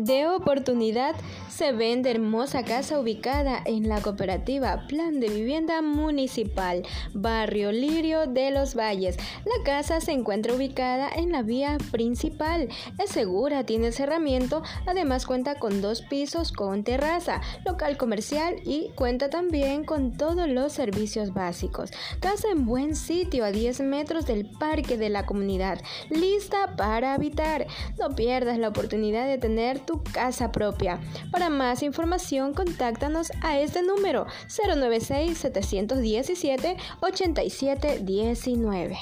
de oportunidad se vende hermosa casa ubicada en la cooperativa Plan de Vivienda Municipal, Barrio Lirio de los Valles. La casa se encuentra ubicada en la vía principal. Es segura, tiene cerramiento, además cuenta con dos pisos con terraza, local comercial y cuenta también con todos los servicios básicos. Casa en buen sitio a 10 metros del parque de la comunidad, lista para habitar. No pierdas la oportunidad de tener tu casa propia. Para más información, contáctanos a este número 096 717 8719.